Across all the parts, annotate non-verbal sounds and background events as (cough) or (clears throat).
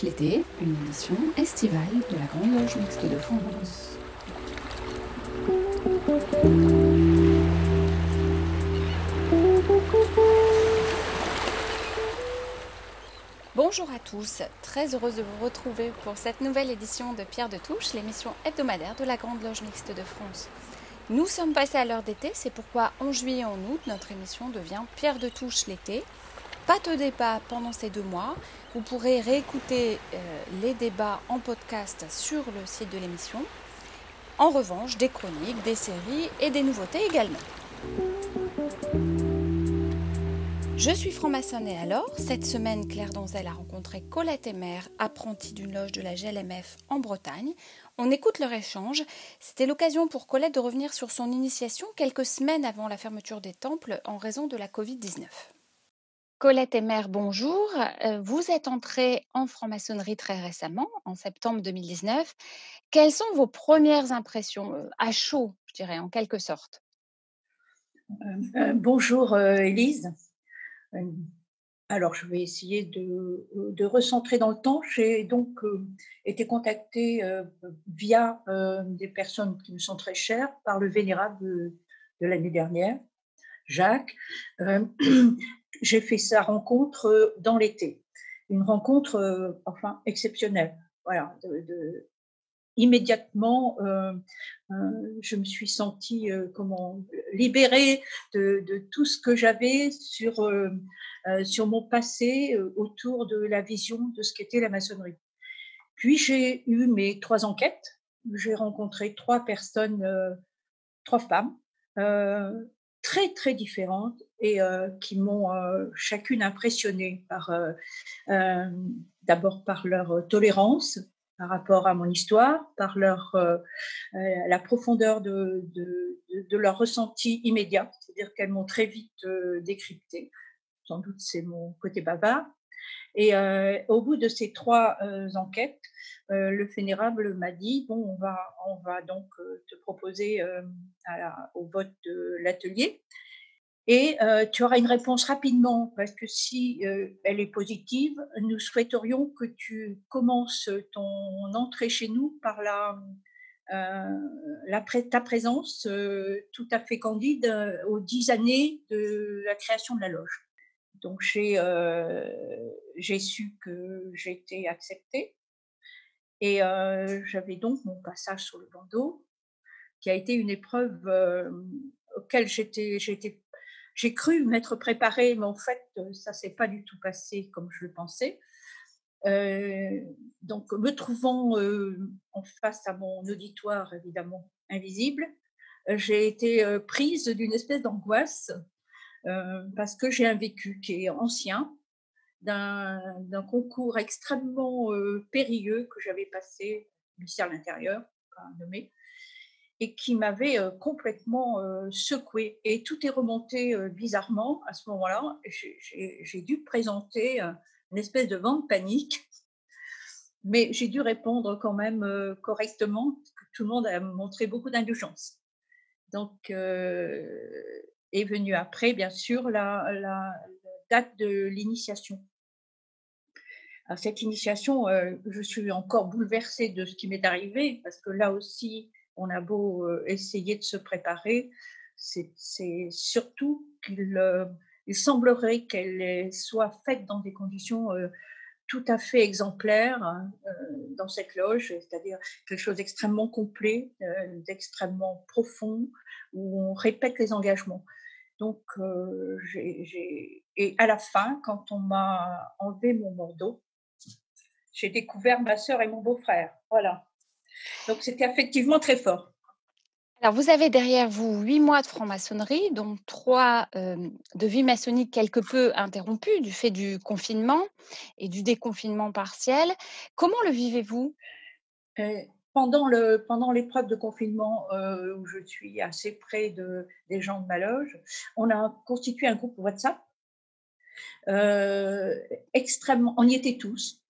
l'été, une émission estivale de la Grande Loge Mixte de France. Bonjour à tous, très heureuse de vous retrouver pour cette nouvelle édition de Pierre de Touche, l'émission hebdomadaire de la Grande Loge Mixte de France. Nous sommes passés à l'heure d'été, c'est pourquoi en juillet et en août, notre émission devient Pierre de Touche l'été. Pas de débat pendant ces deux mois. Vous pourrez réécouter euh, les débats en podcast sur le site de l'émission. En revanche, des chroniques, des séries et des nouveautés également. Je suis franc-maçonne alors, cette semaine, Claire Donzel a rencontré Colette Emer, apprentie d'une loge de la GLMF en Bretagne. On écoute leur échange. C'était l'occasion pour Colette de revenir sur son initiation quelques semaines avant la fermeture des temples en raison de la Covid-19. Colette Emer, bonjour. Euh, vous êtes entrée en franc-maçonnerie très récemment, en septembre 2019. Quelles sont vos premières impressions, euh, à chaud, je dirais, en quelque sorte? Euh, Bonjour Élise. Alors, je vais essayer de, recentrer dans le temps. J'ai donc été contactée via des personnes qui me sont très chères par le vénérable de, l'année dernière, Jacques. (clears throat) J'ai fait sa rencontre dans l'été. Une rencontre, enfin, exceptionnelle. Voilà, de, immédiatement, euh, euh, je me suis sentie euh, comment libérée de, tout ce que j'avais sur, sur mon passé autour de la vision de ce qu'était la maçonnerie. Puis j'ai eu mes trois enquêtes. J'ai rencontré trois personnes, trois femmes très très différentes et qui m'ont chacune impressionnée par d'abord par leur tolérance, par rapport à mon histoire, par leur, euh, euh, la profondeur de, de, leur ressenti immédiat, c'est-à-dire qu'elles m'ont très vite euh, décrypté. Sans doute c'est mon côté bavard. Et au bout de ces trois enquêtes, le Vénérable m'a dit bon, on va, on va donc te proposer au vote de l'atelier et euh, tu auras une réponse rapidement parce que si euh, elle est positive, nous souhaiterions que tu commences ton entrée chez nous par euh, ta présence tout à fait candide aux dix années de la création de la loge. Donc j'ai su que j'étais acceptée et j'avais donc mon passage sur le bandeau qui a été une épreuve auquel j'étais j'ai cru m'être préparée, mais en fait, euh, ça s'est pas du tout passé comme je le pensais. Euh, donc, me trouvant euh, en face à mon auditoire évidemment invisible, j'ai été prise d'une espèce d'angoisse parce que j'ai un vécu qui est ancien, d'un concours extrêmement périlleux que j'avais passé, ministère de l'Intérieur, nommé, et qui m'avait complètement secoué. Et tout est remonté bizarrement à ce moment-là. J'ai dû présenter une espèce de vent de panique, mais j'ai dû répondre quand même correctement, tout le monde a montré beaucoup d'indulgence. Donc, est venue après, bien sûr, la, la date de l'initiation. Cette initiation, je suis encore bouleversée de ce qui m'est arrivé, parce que là aussi, on a beau euh, essayer de se préparer, c'est surtout qu'il euh, semblerait qu'elle soit faite dans des conditions euh, tout à fait exemplaires hein, dans cette loge, c'est-à-dire quelque chose d'extrêmement complet, d'extrêmement profond, où on répète les engagements. Donc, et à la fin, quand on m'a enlevé mon mordeau, j'ai découvert ma sœur et mon beau-frère. Voilà. Donc c'était effectivement très fort. Alors vous avez derrière vous huit mois de franc-maçonnerie, dont trois de vie maçonnique quelque peu interrompus du fait du confinement et du déconfinement partiel. Comment le vivez-vous? Pendant, le, pendant l'épreuve de confinement où je suis assez près de, des gens de ma loge, on a constitué un groupe WhatsApp. extrêmement, on y était tous,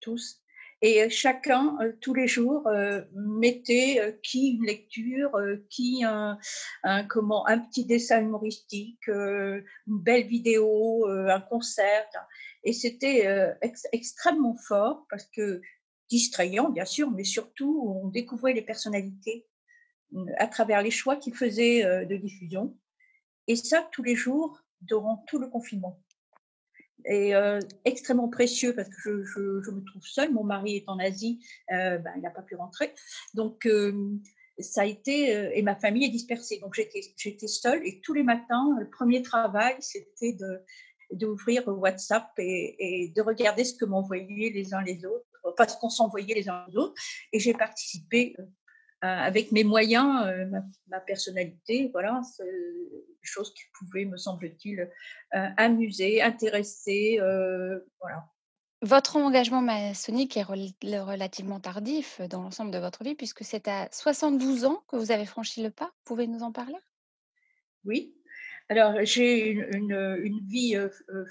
tous, et chacun, tous les jours, mettait qui une lecture, qui un, comment, un petit dessin humoristique, une belle vidéo, un concert. Et c'était extrêmement fort parce que distrayant, bien sûr, mais surtout, on découvrait les personnalités à travers les choix qu'ils faisaient de diffusion. Et ça, tous les jours, durant tout le confinement. Et extrêmement précieux parce que je, me trouve seule. Mon mari est en Asie, ben, il n'a pas pu rentrer. Donc, ça a été, et ma famille est dispersée. Donc, j'étais seule et tous les matins, le premier travail, c'était d'ouvrir WhatsApp et, de regarder ce que m'envoyaient les uns les autres, parce qu'on s'envoyait les uns les autres. Et j'ai participé euh, avec mes moyens, euh, ma, personnalité, voilà, chose qui pouvait, me semble-t-il, euh, amuser, intéresser, voilà. Votre engagement maçonnique est relativement tardif dans l'ensemble de votre vie, puisque c'est à 72 ans que vous avez franchi le pas. Vous pouvez nous en parler? Oui. Alors, j'ai une, vie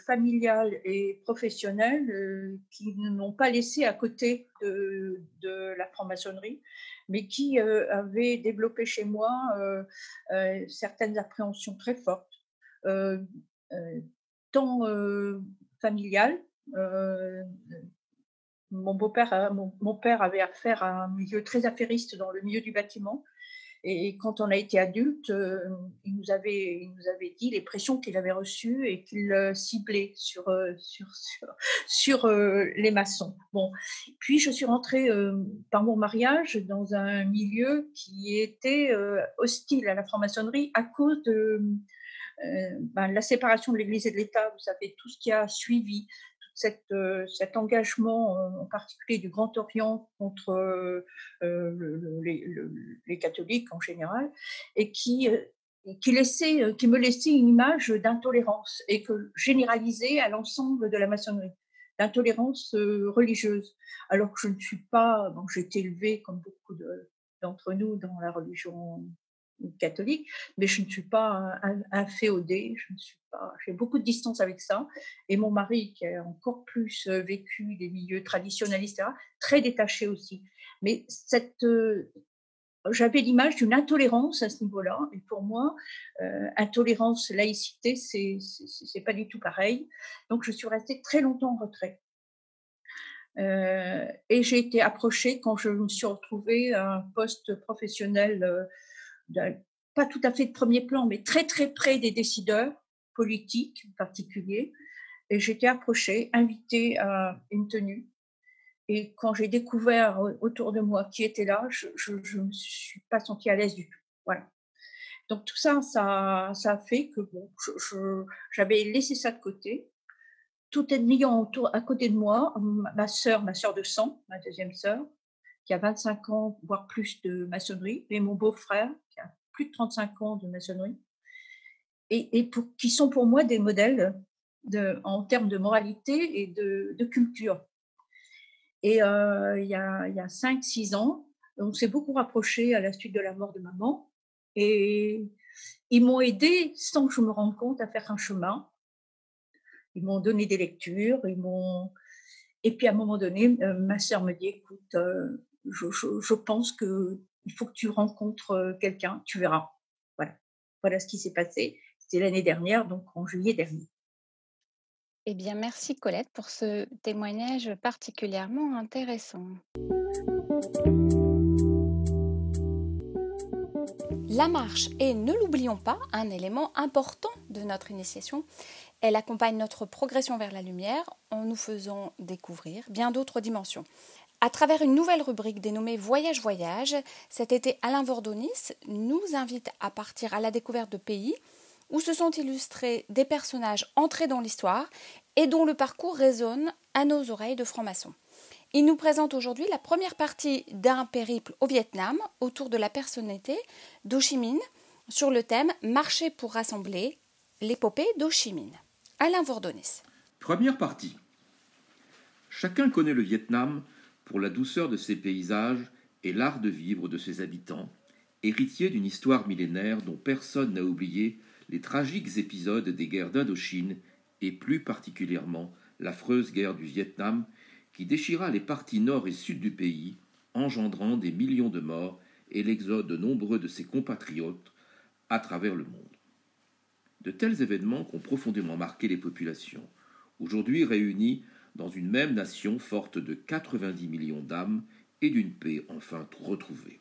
familiale et professionnelle qui ne m'ont pas laissé à côté de, la franc-maçonnerie mais qui euh, avait développé chez moi euh, euh, certaines appréhensions très fortes, tant familiales. mon beau-père, mon, père avait affaire à un milieu très affairiste dans le milieu du bâtiment. Et quand on a été adulte, euh, il, nous avait, il nous avait dit les pressions qu'il avait reçues et qu'il euh, ciblait sur, euh, sur, sur, les maçons. Bon. Puis je suis rentrée par mon mariage dans un milieu qui était hostile à la franc-maçonnerie à cause de ben, la séparation de l'Église et de l'État. Vous savez, tout ce qui a suivi, euh, cet engagement euh, en particulier du Grand Orient contre euh, les, catholiques en général, et qui, qui, laissait, qui me laissait une image d'intolérance et que généralisait à l'ensemble de la maçonnerie, d'intolérance religieuse. Alors que je ne suis pas, bon, j'ai été élevée comme beaucoup d'entre nous dans la religion catholique, mais je ne suis pas un, féodé, je ne suis pas, j'ai beaucoup de distance avec ça. Et mon mari, qui a encore plus euh, vécu des milieux traditionnels, etc., très détaché aussi. Mais cette, euh, j'avais l'image d'une intolérance à ce niveau-là. Et pour moi, euh, intolérance, laïcité, c'est, c'est, pas du tout pareil. Donc, je suis restée très longtemps en retrait. et j'ai été approchée quand je me suis retrouvée à un poste professionnel pas tout à fait de premier plan, mais très très près des décideurs politiques en particulier. Et j'étais approchée, invitée à une tenue. Et quand j'ai découvert autour de moi qui était là, je ne me suis pas sentie à l'aise du tout. Voilà. Donc tout ça, ça, a fait que bon, j'avais laissé ça de côté. Tout en ayant autour, à côté de moi ma sœur, ma sœur de sang, ma deuxième sœur, qui a 25 ans, voire plus de maçonnerie, et mon beau-frère, qui a plus de 35 ans de maçonnerie, et, pour, qui sont pour moi des modèles de, en termes de moralité et de, culture. Et euh, il y a, a 5-6 ans, on s'est beaucoup rapproché à la suite de la mort de maman, et ils m'ont aidé, sans que je me rende compte, à faire un chemin. Ils m'ont donné des lectures, ils m'ont... Et puis à un moment donné, euh, ma sœur me dit, écoute, euh, je, pense qu'il faut que tu rencontres euh, quelqu'un, tu verras. Voilà. Voilà ce qui s'est passé. C'était l'année dernière, donc en juillet dernier. Eh bien, merci Colette pour ce témoignage particulièrement intéressant. La marche est, ne l'oublions pas, un élément important de notre initiation. Elle accompagne notre progression vers la lumière en nous faisant découvrir bien d'autres dimensions. À travers une nouvelle rubrique dénommée Voyage Voyage, cet été Alain Vordonis nous invite à partir à la découverte de pays où se sont illustrés des personnages entrés dans l'histoire et dont le parcours résonne à nos oreilles de francs-maçons. Il nous présente aujourd'hui la première partie d'un périple au Vietnam autour de la personnalité d'Ho Chi Minh sur le thème Marcher pour rassembler l'épopée d'Ho. Alain Vordonis. Première partie. Chacun connaît le Vietnam pour la douceur de ses paysages et l'art de vivre de ses habitants, héritier d'une histoire millénaire dont personne n'a oublié les tragiques épisodes des guerres d'Indochine et plus particulièrement l'affreuse guerre du Vietnam qui déchira les parties nord et sud du pays, engendrant des millions de morts et l'exode de nombreux de ses compatriotes à travers le monde. De tels événements ont profondément marqué les populations, aujourd'hui réunis dans une même nation forte de 90 millions d'âmes et d'une paix enfin retrouvée.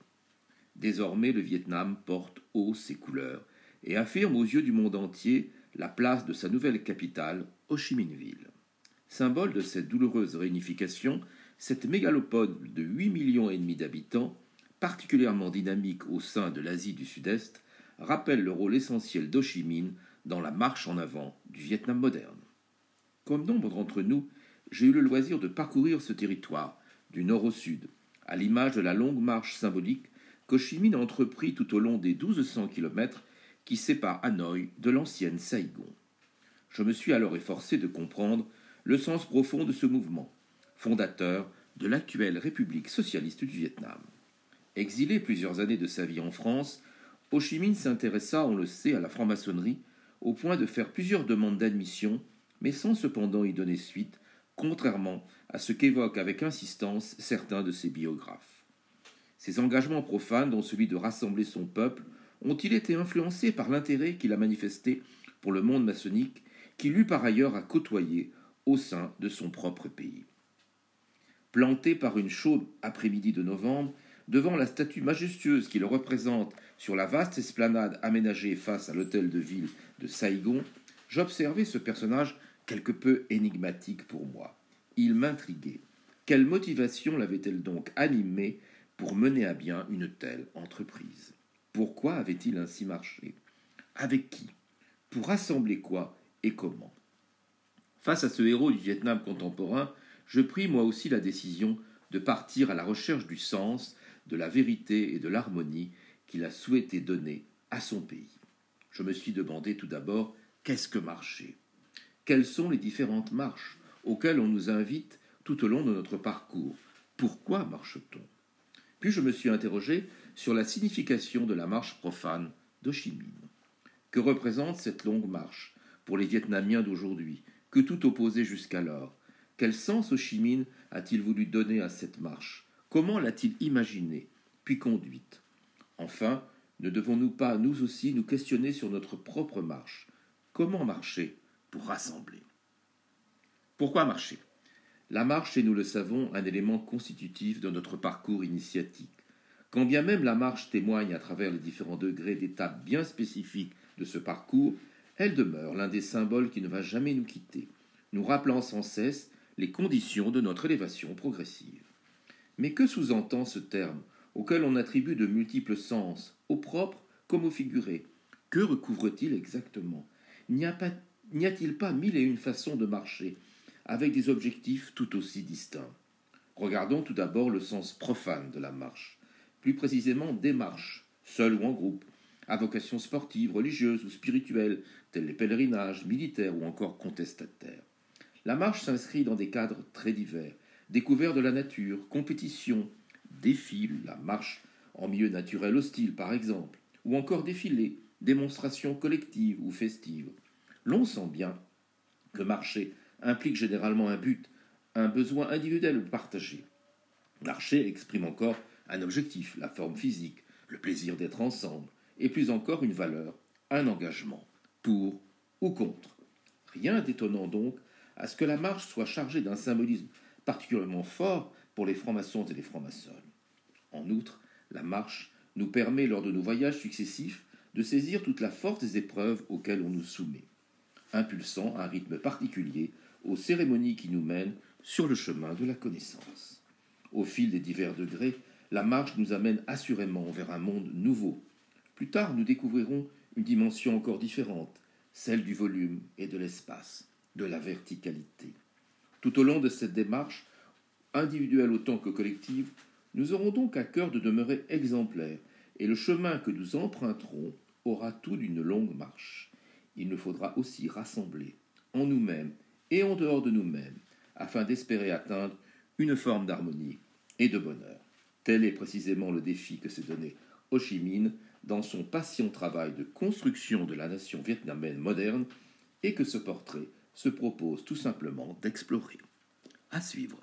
Désormais, le Vietnam porte haut ses couleurs et affirme aux yeux du monde entier la place de sa nouvelle capitale, Ho Chi Minh Ville. Symbole de cette douloureuse réunification, cette mégalopole de 8 millions et demi d'habitants, particulièrement dynamique au sein de l'Asie du Sud-Est, rappelle le rôle essentiel d'Ho Chi Minh dans la marche en avant du Vietnam moderne. Comme nombre d'entre nous, j'ai eu le loisir de parcourir ce territoire, du nord au sud, à l'image de la longue marche symbolique Minh a entrepris tout au long des 1200 kilomètres qui séparent Hanoï de l'ancienne Saigon. Je me suis alors efforcé de comprendre le sens profond de ce mouvement, fondateur de l'actuelle République socialiste du Vietnam. Exilé plusieurs années de sa vie en France, Ho s'intéressa, on le sait, à la franc-maçonnerie, au point de faire plusieurs demandes d'admission, mais sans cependant y donner suite, contrairement à ce qu'évoquent avec insistance certains de ses biographes. Ses engagements profanes, dont celui de rassembler son peuple, ont-ils été influencés par l'intérêt qu'il a manifesté pour le monde maçonnique, qu'il eut par ailleurs à côtoyer au sein de son propre pays? Planté par une chaude après-midi de novembre, devant la statue majestueuse qui le représente sur la vaste esplanade aménagée face à l'hôtel de ville de Saigon, j'observais ce personnage quelque peu énigmatique pour moi. Il m'intriguait. Quelle motivation l'avait-elle donc animé pour mener à bien une telle entreprise? Pourquoi avait-il ainsi marché? Avec qui? Pour rassembler quoi et comment? Face à ce héros du Vietnam contemporain, je pris moi aussi la décision de partir à la recherche du sens, de la vérité et de l'harmonie qu'il a souhaité donner à son pays. Je me suis demandé tout d'abord qu'est-ce que marcher Quelles sont les différentes marches auxquelles on nous invite tout au long de notre parcours? Pourquoi marche-t-on? Puis je me suis interrogé sur la signification de la marche profane d'Ho Chi Minh. Que représente cette longue marche pour les Vietnamiens d'aujourd'hui, que tout opposait jusqu'alors? Quel sens Ho Chi a-t-il voulu donner à cette marche? Comment l'a-t-il imaginée, puis conduite? Enfin, ne devons-nous pas, nous aussi, nous questionner sur notre propre marche? Comment marcher pour rassembler Pourquoi marcher? La marche est, nous le savons, un élément constitutif de notre parcours initiatique. Quand bien même la marche témoigne à travers les différents degrés d'étapes bien spécifiques de ce parcours, elle demeure l'un des symboles qui ne va jamais nous quitter, nous rappelant sans cesse les conditions de notre élévation progressive. Mais que sous-entend ce terme, auquel on attribue de multiples sens, au propre comme au figuré? Que recouvre-t-il exactement? N'y a-t-il pas mille et une façons de marcher, avec des objectifs tout aussi distincts? Regardons tout d'abord le sens profane de la marche, plus précisément des marches, seules ou en groupe, à vocation sportive, religieuse ou spirituelle, tels les pèlerinages, militaires ou encore contestataires. La marche s'inscrit dans des cadres très divers, découvert de la nature, compétition, défis, la marche en milieu naturel hostile par exemple, ou encore défilé, démonstration collective ou festive. L'on sent bien que marcher implique généralement un but, un besoin individuel partagé. Marcher exprime encore un objectif, la forme physique, le plaisir d'être ensemble, et plus encore une valeur, un engagement, pour ou contre. Rien d'étonnant donc à ce que la marche soit chargée d'un symbolisme particulièrement fort pour les francs-maçons et les francs-maçonnes. En outre, la marche nous permet, lors de nos voyages successifs, de saisir toute la force des épreuves auxquelles on nous soumet, impulsant un rythme particulier aux cérémonies qui nous mènent sur le chemin de la connaissance. Au fil des divers degrés, la marche nous amène assurément vers un monde nouveau. Plus tard, nous découvrirons une dimension encore différente, celle du volume et de l'espace, de la verticalité. Tout au long de cette démarche, individuelle autant que collective, nous aurons donc à cœur de demeurer exemplaires, et le chemin que nous emprunterons aura tout d'une longue marche. Il nous faudra aussi rassembler, en nous-mêmes et en dehors de nous-mêmes, afin d'espérer atteindre une forme d'harmonie et de bonheur. Tel est précisément le défi que s'est donné Ho Chi Minh dans son patient travail de construction de la nation vietnamienne moderne et que ce portrait se propose tout simplement d'explorer. À suivre.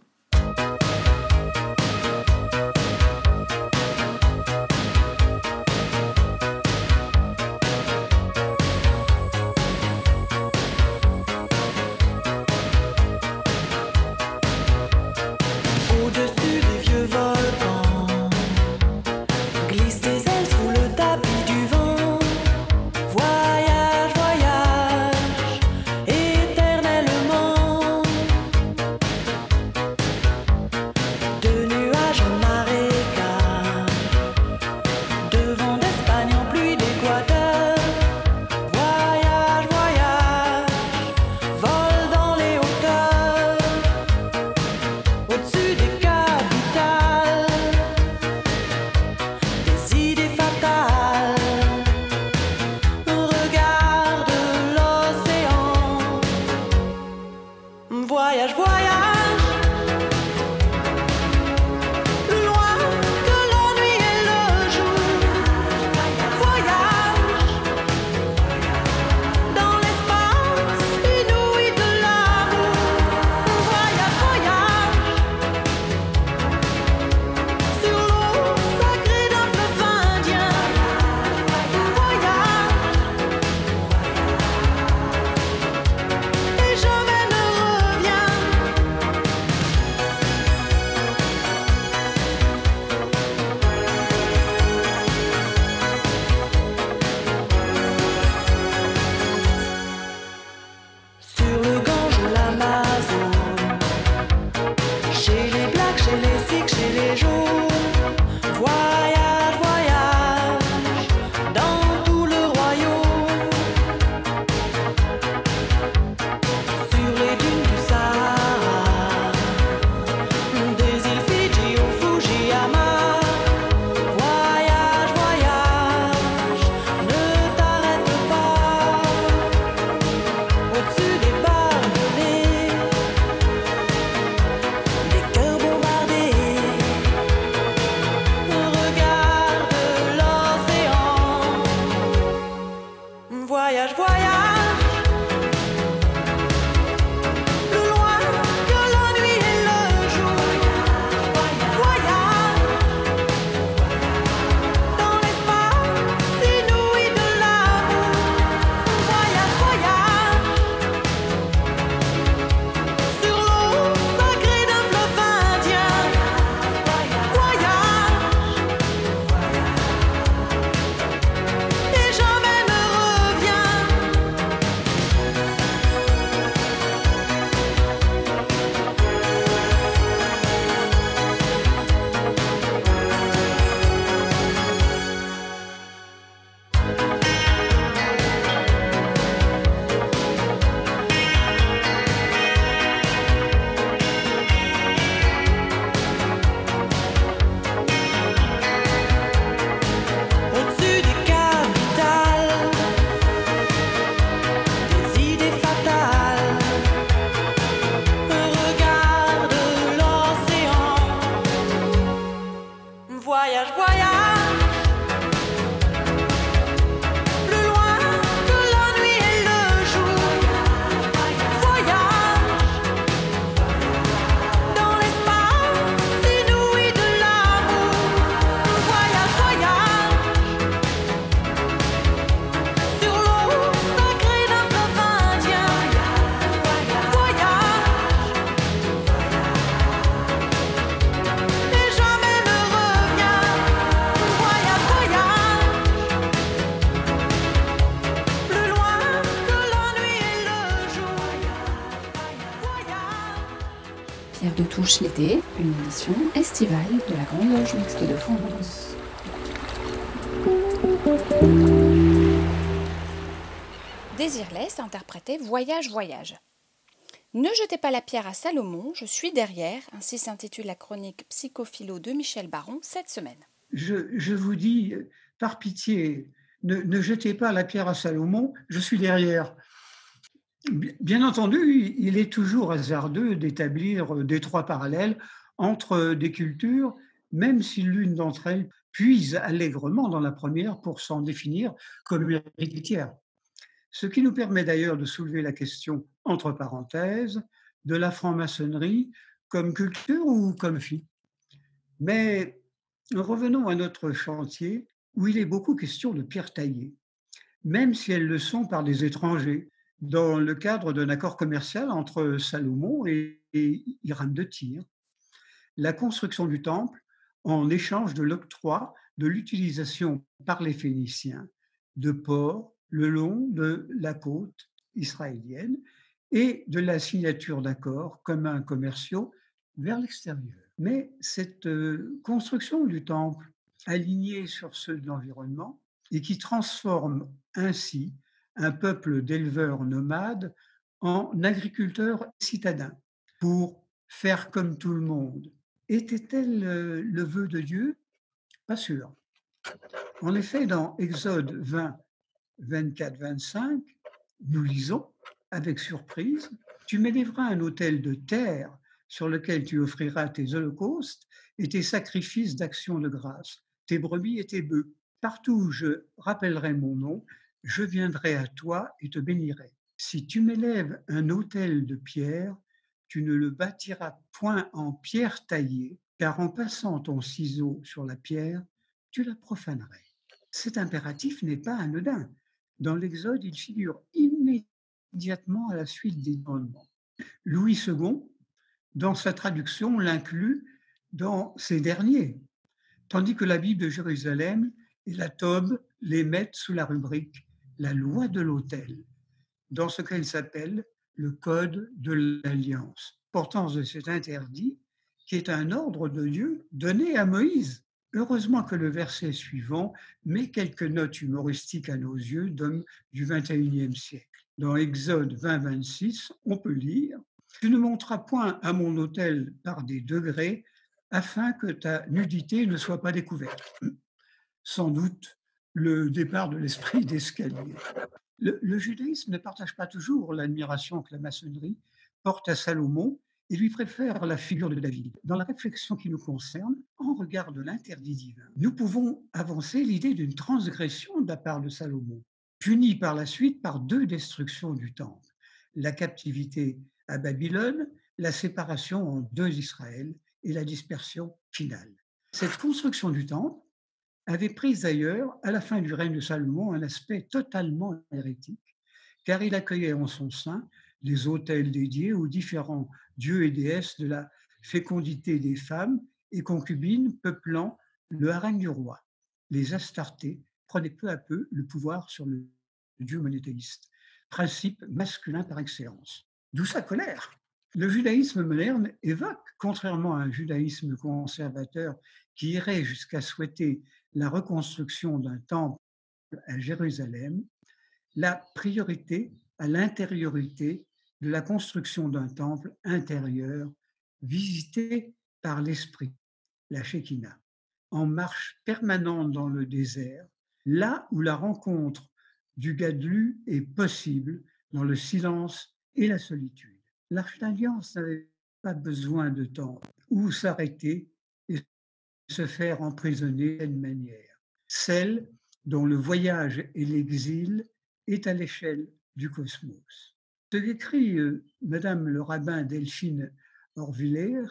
Une émission estivale de la Grande Loge Mixte de France. Désirless interprétait Voyage, voyage. Ne jetez pas la pierre à Salomon, je suis derrière, ainsi s'intitule la chronique Psychophilo de Michel Baron cette semaine. Je, vous dis, par pitié, ne, ne jetez pas la pierre à Salomon, je suis derrière. Bien entendu, il est toujours hasardeux d'établir des trois parallèles entre des cultures, même si l'une d'entre elles puise allègrement dans la première pour s'en définir comme héritière. Ce qui nous permet d'ailleurs de soulever la question, entre parenthèses, de la franc-maçonnerie comme culture ou comme fille. Mais revenons à notre chantier où il est beaucoup question de pierres taillées, même si elles le sont par des étrangers, dans le cadre d'un accord commercial entre Salomon et, Hiram de Tyr. La construction du temple en échange de l'octroi de l'utilisation par les Phéniciens de ports le long de la côte israélienne et de la signature d'accords communs commerciaux vers l'extérieur. Mais cette euh, construction du temple, alignée sur ceux de l'environnement, et qui transforme ainsi un peuple d'éleveurs nomades en agriculteurs citadins pour faire comme tout le monde. Était-elle euh, le vœu de Dieu? Pas sûr. En effet, dans Exode 20, 24, 25, nous lisons avec surprise, Tu m'élèveras un autel de terre sur lequel tu offriras tes holocaustes et tes sacrifices d'action de grâce, tes brebis et tes bœufs. Partout où je rappellerai mon nom, je viendrai à toi et te bénirai. Si tu m'élèves un autel de pierre, tu ne le bâtiras point en pierre taillée, car en passant ton ciseau sur la pierre, tu la profanerais. Cet impératif n'est pas anodin. Dans l'Exode, il figure immédiatement à la suite des commandements. Louis II, dans sa traduction, l'inclut dans ces derniers, tandis que la Bible de Jérusalem et la Tobe les mettent sous la rubrique la loi de l'autel, dans ce qu'elle s'appelle le Code de l'Alliance. Portance de cet interdit, qui est un ordre de Dieu donné à Moïse. Heureusement que le verset suivant met quelques notes humoristiques à nos yeux d'hommes du XXIe siècle. Dans Exode 20-26, on peut lire Tu ne monteras point à mon autel par des degrés afin que ta nudité ne soit pas découverte. Sans doute le départ de l'esprit (laughs) d'escalier. Le, judaïsme ne partage pas toujours l'admiration que la maçonnerie porte à Salomon et lui préfère la figure de David. Dans la réflexion qui nous concerne, en regard de l'interdit divin, nous pouvons avancer l'idée d'une transgression de la part de Salomon. puni par la suite par deux destructions du temple, la captivité à Babylone, la séparation en deux Israël et la dispersion finale. Cette construction du temple avait pris d'ailleurs, à la fin du règne de Salomon, un aspect totalement hérétique, car il accueillait en son sein des autels dédiés aux différents dieux et déesses de la fécondité des femmes et concubines peuplant le harem du roi. Les Astartés prenaient peu à peu le pouvoir sur le dieu monothéiste, principe masculin par excellence. D'où sa colère. Le judaïsme moderne évoque, contrairement à un judaïsme conservateur qui irait jusqu'à souhaiter la reconstruction d'un temple à Jérusalem, la priorité à l'intériorité de la construction d'un temple intérieur visité par l'esprit, la Shekinah, en marche permanente dans le désert, là où la rencontre du Gadlu est possible dans le silence et la solitude. L'Arche d'Alliance n'avait pas besoin de temps où s'arrêter se faire emprisonner d'une manière, celle dont le voyage et l'exil est à l'échelle du cosmos. Ce qu'écrit euh, Madame le rabbin Delphine Orviller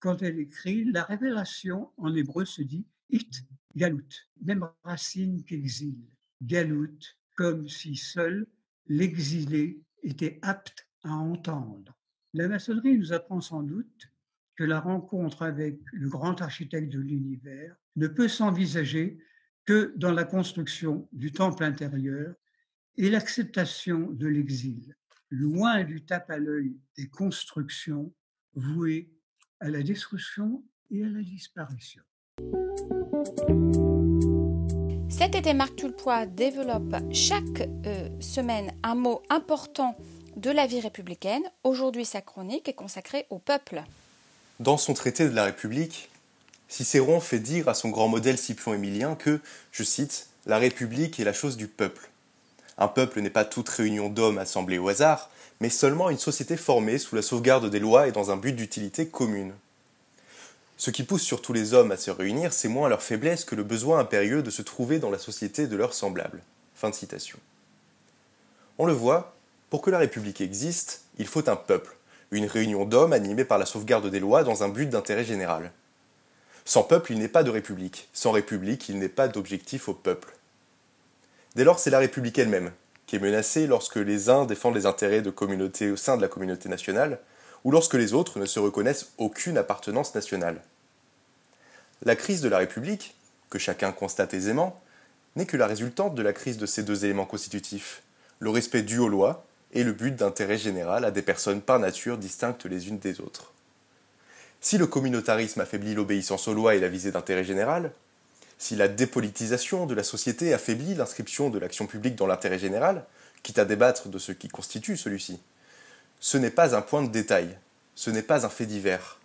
quand elle écrit La révélation en hébreu se dit it galout, même racine qu'exil, galout, comme si seul l'exilé était apte à entendre. La maçonnerie nous apprend sans doute que la rencontre avec le grand architecte de l'univers ne peut s'envisager que dans la construction du temple intérieur et l'acceptation de l'exil, loin du tape à l'œil des constructions vouées à la destruction et à la disparition. Cet été, Marc Tulpois développe chaque euh, semaine un mot important de la vie républicaine. Aujourd'hui, sa chronique est consacrée au peuple. Dans son traité de la République, Cicéron fait dire à son grand modèle Scipion Émilien que, je cite, La République est la chose du peuple. Un peuple n'est pas toute réunion d'hommes assemblés au hasard, mais seulement une société formée sous la sauvegarde des lois et dans un but d'utilité commune. Ce qui pousse surtout les hommes à se réunir, c'est moins leur faiblesse que le besoin impérieux de se trouver dans la société de leurs semblables. Fin de citation. On le voit, pour que la République existe, il faut un peuple, une réunion d'hommes animés par la sauvegarde des lois dans un but d'intérêt général. Sans peuple, il n'est pas de République. Sans République, il n'est pas d'objectif au peuple. Dès lors, c'est la République elle-même qui est menacée lorsque les uns défendent les intérêts de communautés au sein de la communauté nationale, ou lorsque les autres ne se reconnaissent aucune appartenance nationale. La crise de la République, que chacun constate aisément, n'est que la résultante de la crise de ces deux éléments constitutifs, le respect dû aux lois et le but d'intérêt général à des personnes par nature distinctes les unes des autres. Si le communautarisme affaiblit l'obéissance aux lois et la visée d'intérêt général, si la dépolitisation de la société affaiblit l'inscription de l'action publique dans l'intérêt général, quitte à débattre de ce qui constitue celui-ci, ce n'est pas un point de détail, ce n'est pas un fait divers.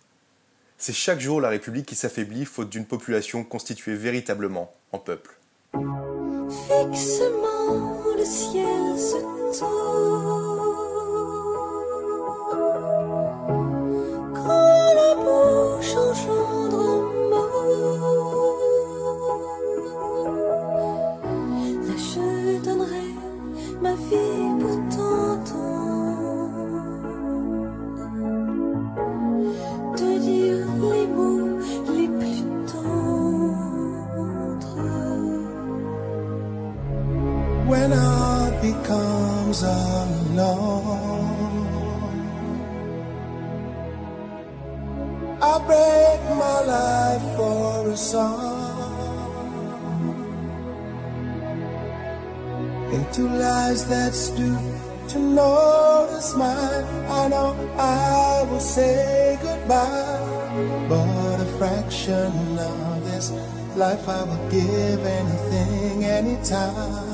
C'est chaque jour la République qui s'affaiblit faute d'une population constituée véritablement en peuple. Fixement le ciel se Quand goes alone. I break my life for a song. Into lies that's due to notice mine. I know I will say goodbye, but a fraction of this life I would give anything, anytime.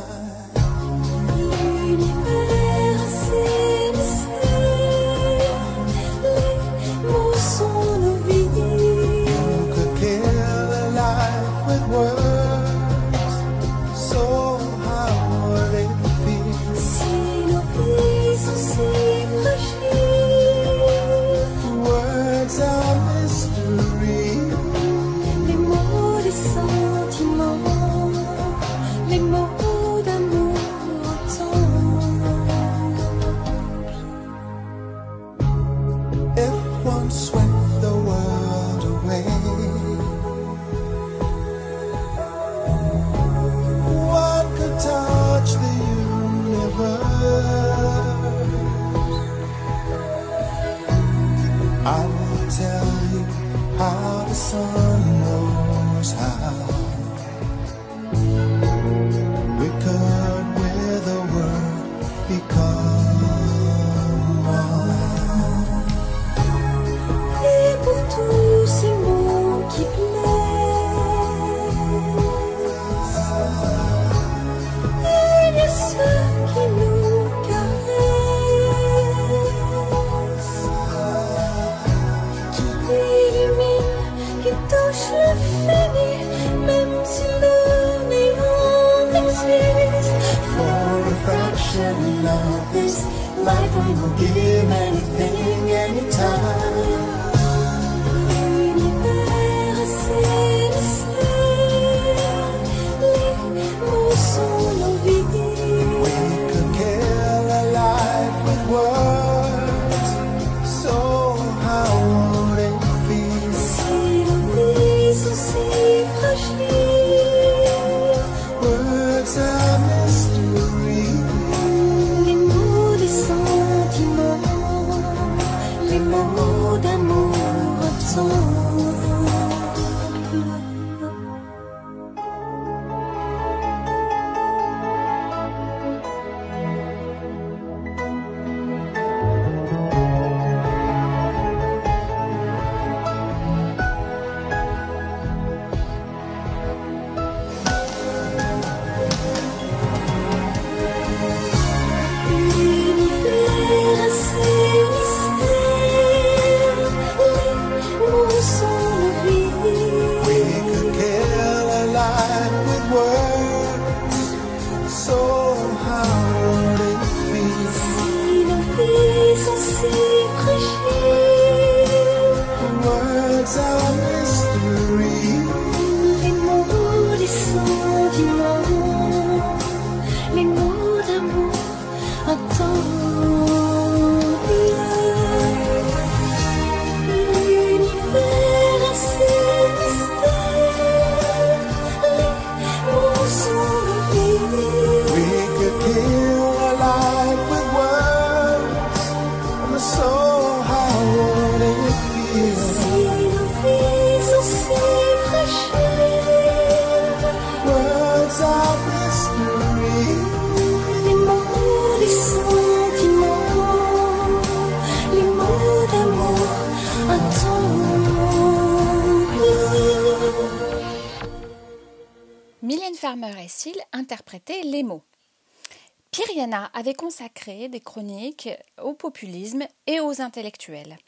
Avait consacré des chroniques au populisme et aux intellectuels.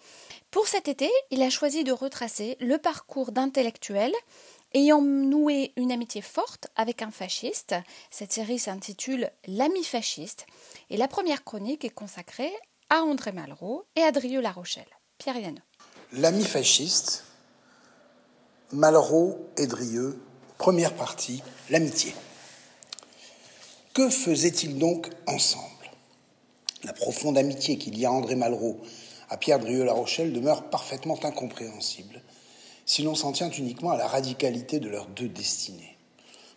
Pour cet été, il a choisi de retracer le parcours d'intellectuels ayant noué une amitié forte avec un fasciste. Cette série s'intitule L'ami fasciste et la première chronique est consacrée à André Malraux et à Drieux La Rochelle. Pierre Yano. L'ami fasciste, Malraux et Drieux, première partie, l'amitié. Que faisaient-ils donc ensemble? La profonde amitié qu'il y a André Malraux à Pierre Drieux-La Rochelle demeure parfaitement incompréhensible si l'on s'en tient uniquement à la radicalité de leurs deux destinées.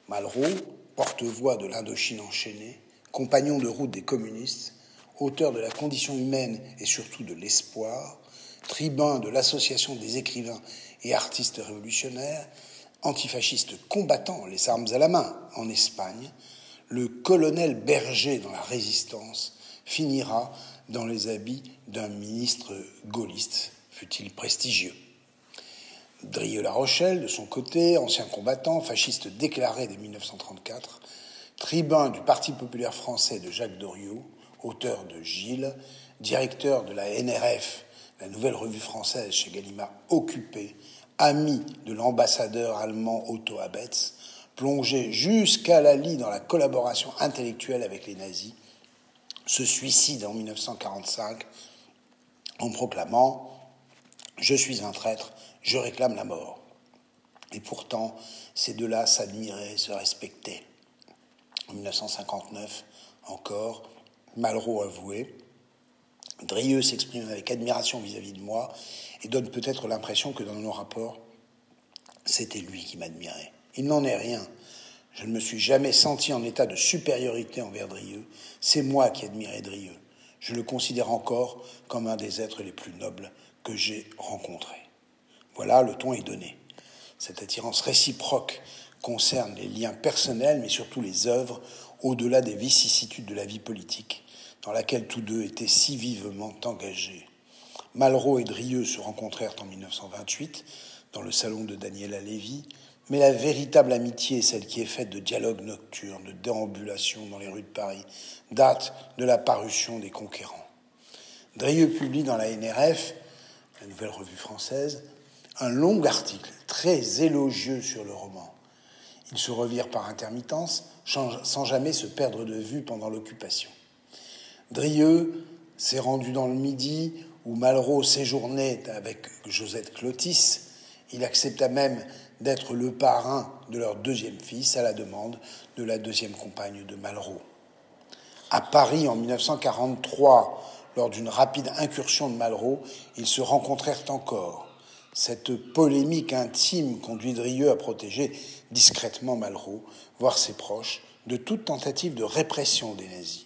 Malraux, porte-voix de l'Indochine enchaînée, compagnon de route des communistes, auteur de la condition humaine et surtout de l'espoir, tribun de l'Association des écrivains et artistes révolutionnaires, antifasciste combattant les armes à la main en Espagne, le colonel Berger dans la résistance finira dans les habits d'un ministre gaulliste, fut-il prestigieux. Drieux-La Rochelle, de son côté, ancien combattant, fasciste déclaré dès 1934, tribun du Parti populaire français de Jacques Doriot, auteur de Gilles, directeur de la NRF, la nouvelle revue française chez Gallimard occupé, ami de l'ambassadeur allemand Otto Abetz, plongé jusqu'à la lie dans la collaboration intellectuelle avec les nazis, se suicide en 1945 en proclamant Je suis un traître, je réclame la mort. Et pourtant, ces deux-là s'admiraient, se respectaient. En 1959, encore, Malraux avouait Drieux s'exprime avec admiration vis-à-vis de moi et donne peut-être l'impression que dans nos rapports, c'était lui qui m'admirait. Il n'en est rien. Je ne me suis jamais senti en état de supériorité envers Drieux. C'est moi qui admirais Drieux. Je le considère encore comme un des êtres les plus nobles que j'ai rencontrés. Voilà, le ton est donné. Cette attirance réciproque concerne les liens personnels, mais surtout les œuvres, au-delà des vicissitudes de la vie politique, dans laquelle tous deux étaient si vivement engagés. Malraux et Drieux se rencontrèrent en 1928 dans le salon de Daniela Lévy, mais la véritable amitié, celle qui est faite de dialogues nocturnes, de déambulations dans les rues de Paris, date de la parution des Conquérants. Drieux publie dans la NRF, la nouvelle revue française, un long article très élogieux sur le roman. Il se revire par intermittence, sans jamais se perdre de vue pendant l'occupation. Drieux s'est rendu dans le Midi, où Malraux séjournait avec Josette Clotis. Il accepta même d'être le parrain de leur deuxième fils à la demande de la deuxième compagne de Malraux. À Paris en 1943, lors d'une rapide incursion de Malraux, ils se rencontrèrent encore. Cette polémique intime conduit Drieux à protéger discrètement Malraux, voire ses proches, de toute tentative de répression des nazis.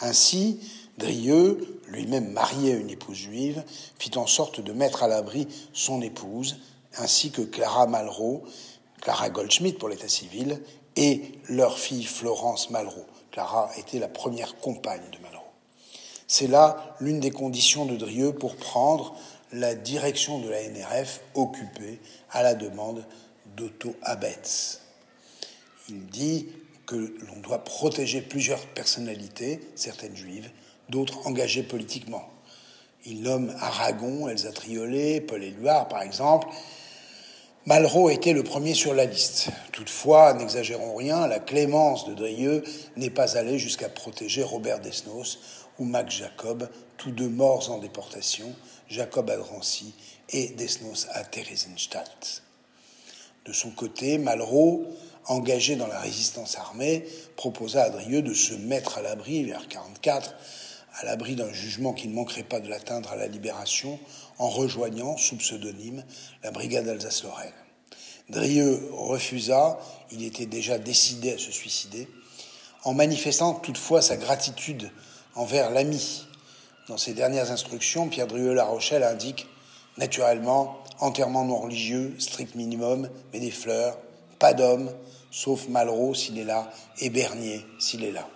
Ainsi, Drieux, lui-même marié à une épouse juive, fit en sorte de mettre à l'abri son épouse, ainsi que Clara Malraux, Clara Goldschmidt pour l'état civil, et leur fille Florence Malraux. Clara était la première compagne de Malraux. C'est là l'une des conditions de Drieux pour prendre la direction de la NRF occupée à la demande d'Otto Abetz. Il dit que l'on doit protéger plusieurs personnalités, certaines juives, d'autres engagées politiquement. Il nomme Aragon, Elsa Triolet, Paul Éluard, par exemple. Malraux était le premier sur la liste. Toutefois, n'exagérons rien, la clémence de Drieux n'est pas allée jusqu'à protéger Robert Desnos ou Max Jacob, tous deux morts en déportation, Jacob à Drancy et Desnos à Theresienstadt. De son côté, Malraux, engagé dans la résistance armée, proposa à Drieux de se mettre à l'abri vers 44 à l'abri d'un jugement qui ne manquerait pas de l'atteindre à la libération, en rejoignant, sous pseudonyme, la brigade Alsace-Lorraine. Drieux refusa, il était déjà décidé à se suicider, en manifestant toutefois sa gratitude envers l'ami. Dans ses dernières instructions, Pierre Drieux-La Rochelle indique naturellement enterrement non religieux, strict minimum, mais des fleurs, pas d'hommes, sauf Malraux s'il est là, et Bernier s'il est là.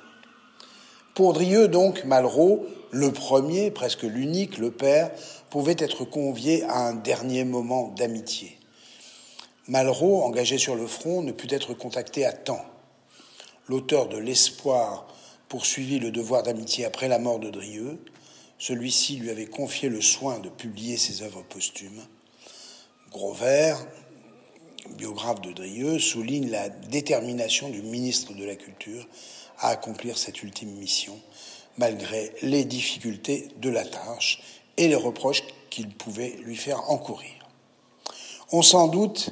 Pour Drieux, donc, Malraux, le premier, presque l'unique, le père, pouvait être convié à un dernier moment d'amitié. Malraux, engagé sur le front, ne put être contacté à temps. L'auteur de L'Espoir poursuivit le devoir d'amitié après la mort de Drieux. Celui-ci lui avait confié le soin de publier ses œuvres posthumes. Grovert, biographe de Drieux, souligne la détermination du ministre de la Culture à accomplir cette ultime mission, malgré les difficultés de la tâche et les reproches qu'il pouvait lui faire encourir. On s'en doute,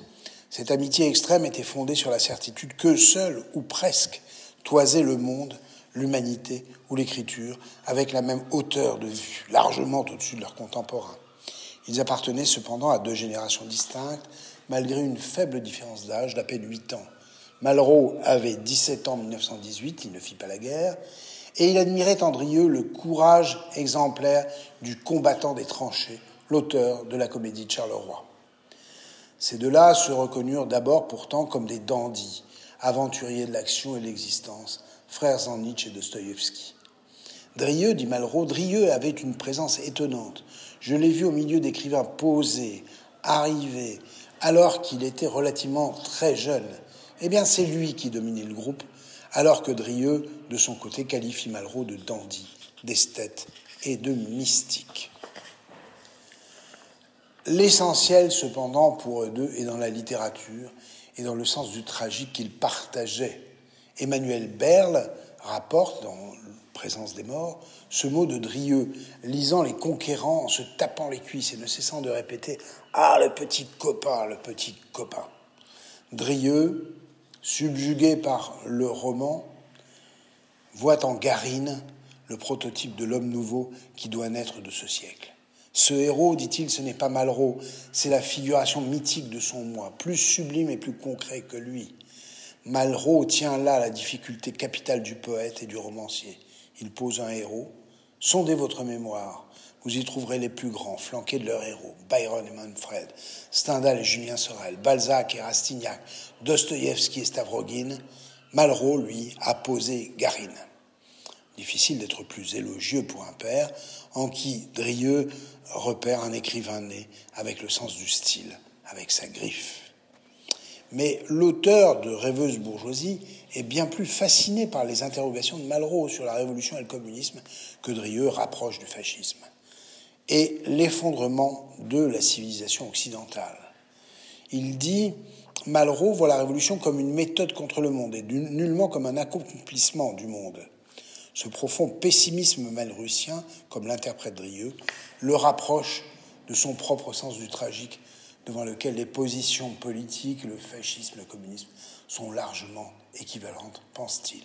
cette amitié extrême était fondée sur la certitude que seul ou presque toisait le monde, l'humanité ou l'écriture avec la même hauteur de vue, largement au-dessus de leurs contemporains. Ils appartenaient cependant à deux générations distinctes, malgré une faible différence d'âge d'à peine 8 ans. Malraux avait 17 ans en 1918, il ne fit pas la guerre, et il admirait Andrieux le courage exemplaire du combattant des tranchées, l'auteur de la comédie de Charleroi. Ces deux-là se reconnurent d'abord pourtant comme des dandys, aventuriers de l'action et de l'existence, frères en Nietzsche et Dostoïevski. Drieux, dit Malraux, Drieux avait une présence étonnante. Je l'ai vu au milieu d'écrivains posés, arrivés, alors qu'il était relativement très jeune. Eh bien, c'est lui qui dominait le groupe, alors que Drieux, de son côté, qualifie Malraux de dandy, d'esthète et de mystique. L'essentiel, cependant, pour eux deux est dans la littérature et dans le sens du tragique qu'ils partageaient. Emmanuel Berle rapporte, dans Présence des morts, ce mot de Drieux, lisant les conquérants en se tapant les cuisses et ne cessant de répéter Ah, le petit copain, le petit copain. Drieux, subjugué par le roman, voit en Garine le prototype de l'homme nouveau qui doit naître de ce siècle. Ce héros, dit-il, ce n'est pas Malraux, c'est la figuration mythique de son moi, plus sublime et plus concret que lui. Malraux tient là la difficulté capitale du poète et du romancier. Il pose un héros. Sondez votre mémoire. Vous y trouverez les plus grands, flanqués de leurs héros. Byron et Manfred, Stendhal et Julien Sorel, Balzac et Rastignac, Dostoïevski et Stavrogin. Malraux, lui, a posé Garine. Difficile d'être plus élogieux pour un père en qui Drieux repère un écrivain né avec le sens du style, avec sa griffe. Mais l'auteur de Rêveuse bourgeoisie est bien plus fasciné par les interrogations de Malraux sur la révolution et le communisme que Drieux rapproche du fascisme. Et l'effondrement de la civilisation occidentale. Il dit Malraux voit la révolution comme une méthode contre le monde et nullement comme un accomplissement du monde. Ce profond pessimisme malrussien, comme l'interprète Drieux, le rapproche de son propre sens du tragique, devant lequel les positions politiques, le fascisme, le communisme sont largement équivalentes, pense-t-il.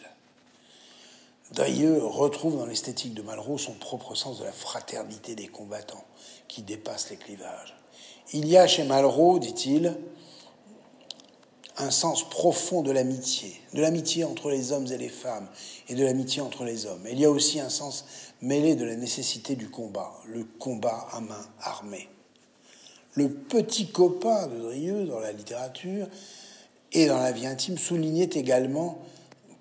Drieux retrouve dans l'esthétique de Malraux son propre sens de la fraternité des combattants, qui dépasse les clivages. Il y a chez Malraux, dit-il, un sens profond de l'amitié, de l'amitié entre les hommes et les femmes, et de l'amitié entre les hommes. il y a aussi un sens mêlé de la nécessité du combat, le combat à main armée. Le petit copain de Drieux dans la littérature et dans la vie intime soulignait également,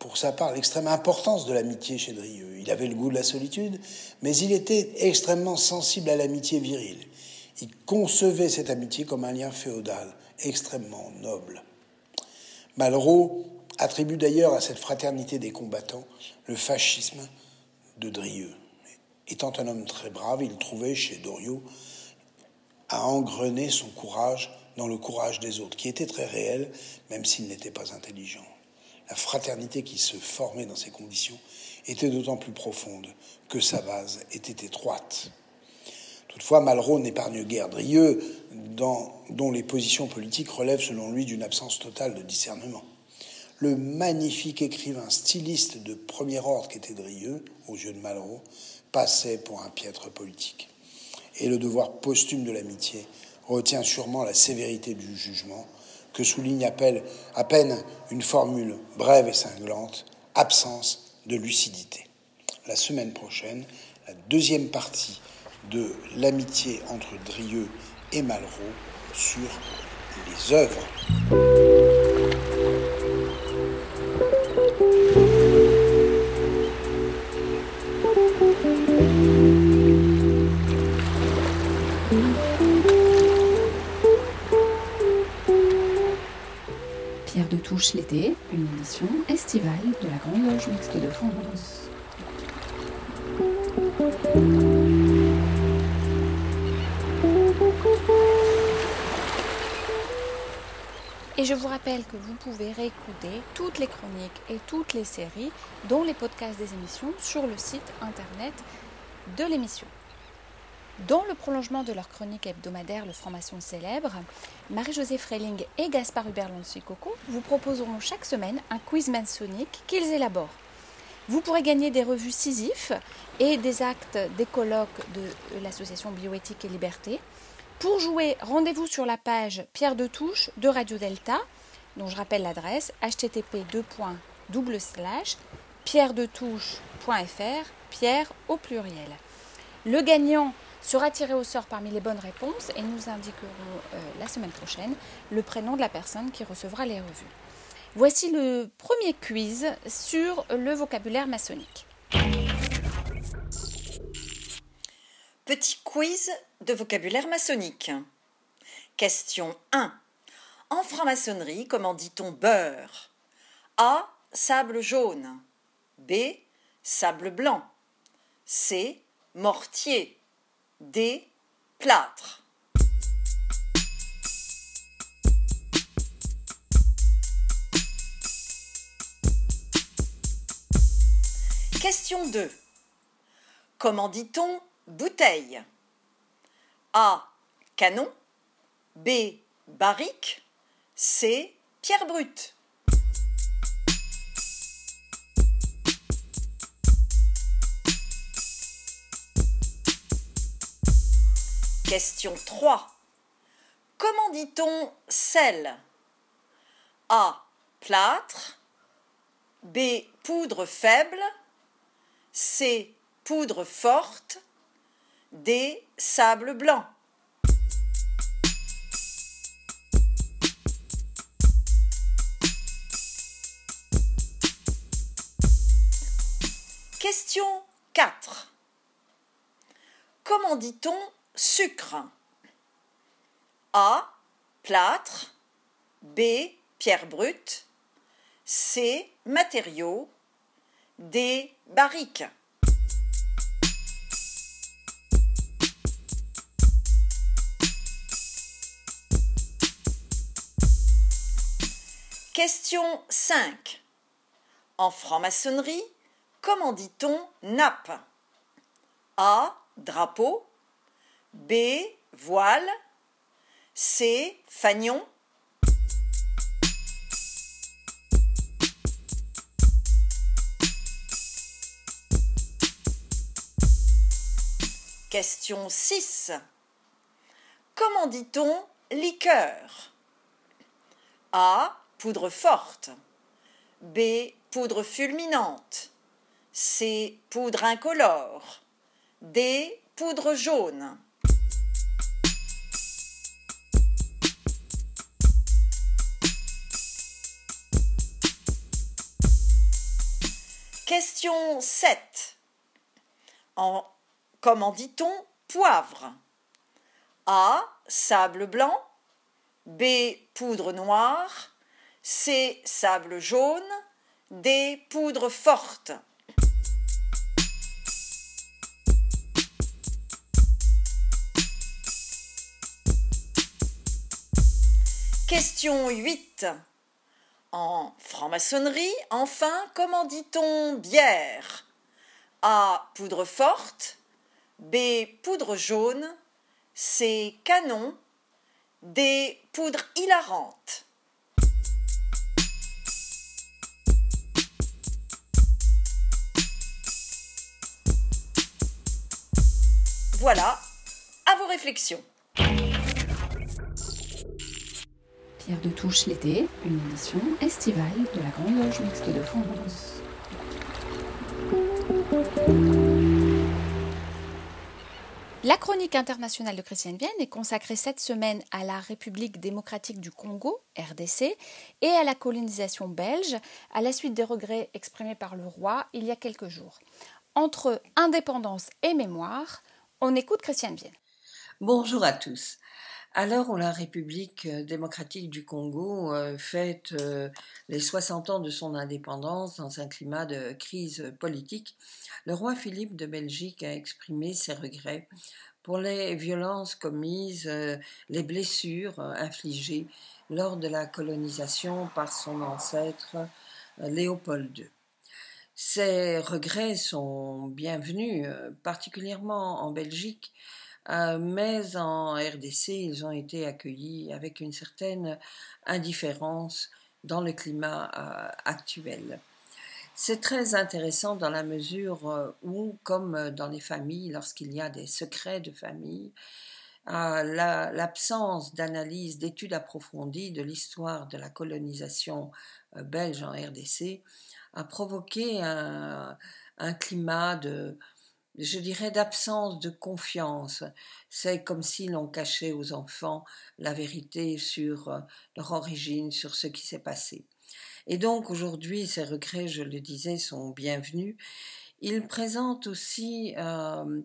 pour sa part, l'extrême importance de l'amitié chez Drieux. Il avait le goût de la solitude, mais il était extrêmement sensible à l'amitié virile. Il concevait cette amitié comme un lien féodal, extrêmement noble. Malraux attribue d'ailleurs à cette fraternité des combattants le fascisme de Drieux. Étant un homme très brave, il trouvait chez Doriot à engrener son courage dans le courage des autres, qui était très réel, même s'il n'était pas intelligent. La fraternité qui se formait dans ces conditions était d'autant plus profonde que sa base était étroite. Toutefois, Malraux n'épargne guère Drieux, dont les positions politiques relèvent selon lui d'une absence totale de discernement. Le magnifique écrivain styliste de premier ordre qu'était Drieux, aux yeux de Malraux, passait pour un piètre politique. Et le devoir posthume de l'amitié retient sûrement la sévérité du jugement, que souligne à peine une formule brève et cinglante, absence de lucidité. La semaine prochaine, la deuxième partie de l'amitié entre Drieux et Malraux sur les œuvres. L'été, une émission estivale de la Grande Loge Mixte de France. Et je vous rappelle que vous pouvez réécouter toutes les chroniques et toutes les séries, dont les podcasts des émissions, sur le site internet de l'émission. Dans le prolongement de leur chronique hebdomadaire Le franc-maçon célèbre, Marie-Josée Freling et Gaspard Hubert Coco vous proposeront chaque semaine un quiz maçonnique qu'ils élaborent. Vous pourrez gagner des revues Sisyphe et des actes des colloques de l'association Bioéthique et Liberté. Pour jouer, rendez-vous sur la page Pierre de Touche de Radio Delta, dont je rappelle l'adresse http pierredetouche.fr, pierre au pluriel. Le gagnant sera tiré au sort parmi les bonnes réponses et nous indiquerons euh, la semaine prochaine le prénom de la personne qui recevra les revues. Voici le premier quiz sur le vocabulaire maçonnique. Petit quiz de vocabulaire maçonnique. Question 1. En franc-maçonnerie, comment dit-on beurre? A. Sable jaune. B. Sable blanc. C. Mortier. D. Plâtre. Question 2. Comment dit-on bouteille? A. Canon B. Barrique C. Pierre brute Question 3. Comment dit-on sel? A. Plâtre B. Poudre faible C. Poudre forte D. Sable blanc Question 4. Comment dit-on sucre A. Plâtre. B. Pierre brute. C. Matériaux. D. Barrique. Question 5. En franc-maçonnerie, comment dit-on nappe A. Drapeau. B. Voile. C. Fagnon. Question 6. Comment dit-on liqueur? A. Poudre forte. B. Poudre fulminante. C. Poudre incolore. D. Poudre jaune. Question 7. En, comment dit-on poivre? A. Sable blanc. B. Poudre noire. C. Sable jaune. D. Poudre forte. Question 8. En franc-maçonnerie, enfin, comment dit-on bière? A. Poudre forte. B. Poudre jaune. C. Canon. D. Poudre hilarante. Voilà, à vos réflexions. Pierre de Touche l'été, une édition estivale de la Grande Loge Mixte de France. La chronique internationale de Christiane Vienne est consacrée cette semaine à la République démocratique du Congo, RDC, et à la colonisation belge, à la suite des regrets exprimés par le roi il y a quelques jours. Entre indépendance et mémoire, on écoute Christiane Vienne. Bonjour à tous. À l'heure où la République démocratique du Congo euh, fête euh, les 60 ans de son indépendance dans un climat de crise politique, le roi Philippe de Belgique a exprimé ses regrets pour les violences commises, euh, les blessures infligées lors de la colonisation par son ancêtre Léopold II. Ces regrets sont bienvenus, particulièrement en Belgique, euh, mais en RDC, ils ont été accueillis avec une certaine indifférence dans le climat euh, actuel. C'est très intéressant dans la mesure euh, où, comme dans les familles, lorsqu'il y a des secrets de famille, l'absence d'analyse, d'études approfondies de l'histoire de la colonisation belge en RDC a provoqué un climat de, je dirais, d'absence de confiance. C'est comme si l'on cachait aux enfants la vérité sur euh, leur origine, sur ce qui s'est passé. Et donc aujourd'hui, ces regrets, je le disais, sont bienvenus. Ils présentent aussi euh,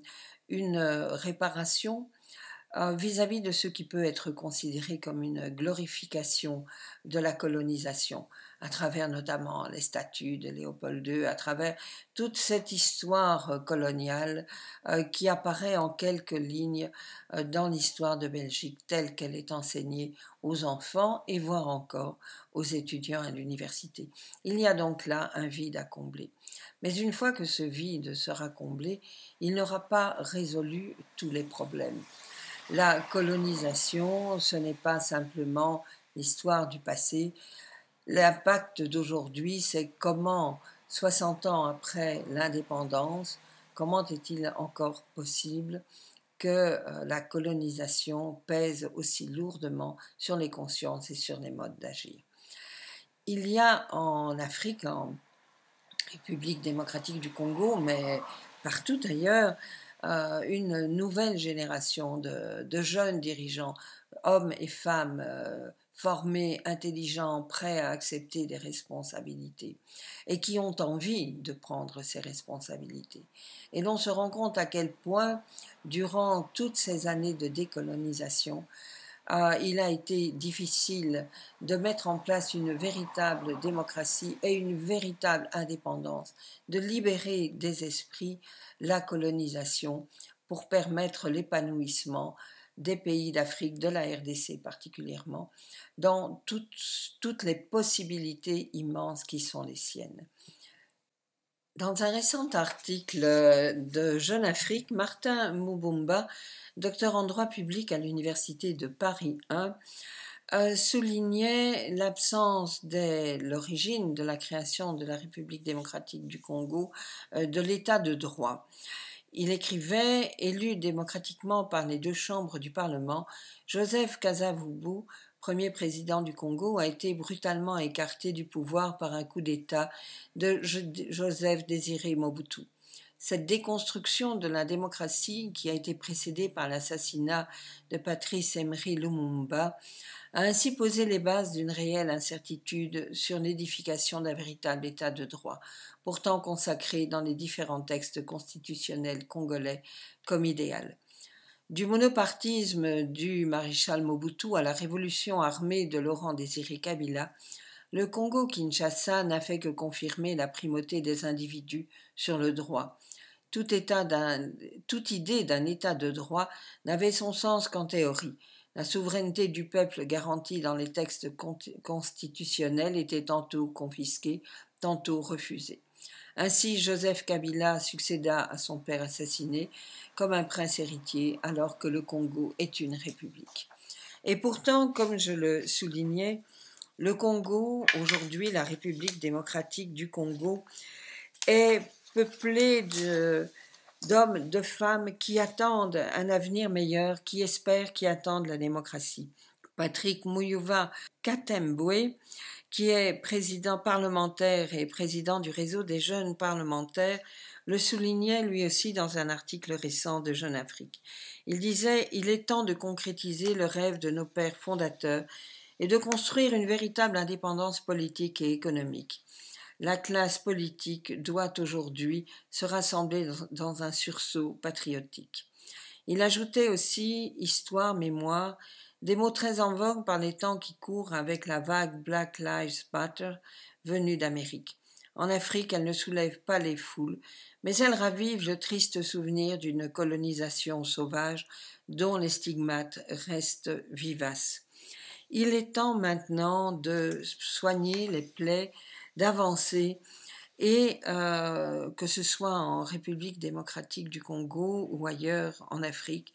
une réparation euh, vis-à-vis de ce qui peut être considéré comme une glorification de la colonisation à travers notamment les statuts de Léopold II, à travers toute cette histoire euh, coloniale euh, qui apparaît en quelques lignes euh, dans l'histoire de Belgique telle qu'elle est enseignée aux enfants et voire encore aux étudiants à l'université. Il y a donc là un vide à combler. Mais une fois que ce vide sera comblé, il n'aura pas résolu tous les problèmes. La colonisation, ce n'est pas simplement l'histoire du passé, L'impact d'aujourd'hui, c'est comment, 60 ans après l'indépendance, comment est-il encore possible que euh, la colonisation pèse aussi lourdement sur les consciences et sur les modes d'agir? Il y a en Afrique, en République démocratique du Congo, mais partout ailleurs, euh, une nouvelle génération de, jeunes dirigeants, hommes et femmes, euh, formés, intelligents, prêts à accepter des responsabilités et qui ont envie de prendre ces responsabilités. Et l'on se rend compte à quel point, durant toutes ces années de décolonisation, euh, il a été difficile de mettre en place une véritable démocratie et une véritable indépendance, de libérer des esprits la colonisation pour permettre l'épanouissement des pays d'Afrique, de la RDC particulièrement, dans toutes, les possibilités immenses qui sont les siennes. Dans un récent article de Jeune Afrique, Martin Mubumba, docteur en droit public à l'Université de Paris 1, euh, soulignait l'absence dès l'origine de la création de la République démocratique du Congo euh, de l'état de droit. Il écrivait, élu démocratiquement par les deux chambres du Parlement, Joseph Kasavubu, premier président du Congo, a été brutalement écarté du pouvoir par un coup d'État de Joseph Désiré Mobutu. Cette déconstruction de la démocratie, qui a été précédée par l'assassinat de Patrice Emery Lumumba, a ainsi posé les bases d'une réelle incertitude sur l'édification d'un véritable État de droit, pourtant consacré dans les différents textes constitutionnels congolais comme idéal. Du monopartisme du maréchal Mobutu à la révolution armée de Laurent Désiré Kabila, le Congo-Kinshasa n'a fait que confirmer la primauté des individus sur le droit. Tout toute idée d'un état de droit n'avait son sens qu'en théorie. La souveraineté du peuple garantie dans les textes constitutionnels était tantôt confisquée, tantôt refusée. Ainsi, Joseph Kabila succéda à son père assassiné comme un prince héritier, alors que le Congo est une république. Et pourtant, comme je le soulignais, le Congo, aujourd'hui la République démocratique du Congo, est peuplé de, d'hommes, de femmes qui attendent un avenir meilleur, qui espèrent, qui attendent la démocratie. Patrick Mouyouva Katembwe, qui est président parlementaire et président du réseau des jeunes parlementaires, le soulignait lui aussi dans un article récent de Jeune Afrique. Il disait Il est temps de concrétiser le rêve de nos pères fondateurs et de construire une véritable indépendance politique et économique la classe politique doit aujourd'hui se rassembler dans un sursaut patriotique. Il ajoutait aussi histoire, mémoire, des mots très en vogue par les temps qui courent avec la vague Black Lives Matter venue d'Amérique. En Afrique, elle ne soulève pas les foules, mais elle ravive le triste souvenir d'une colonisation sauvage dont les stigmates restent vivaces. Il est temps maintenant de soigner les plaies d'avancer et euh, que ce soit en République démocratique du Congo ou ailleurs en Afrique,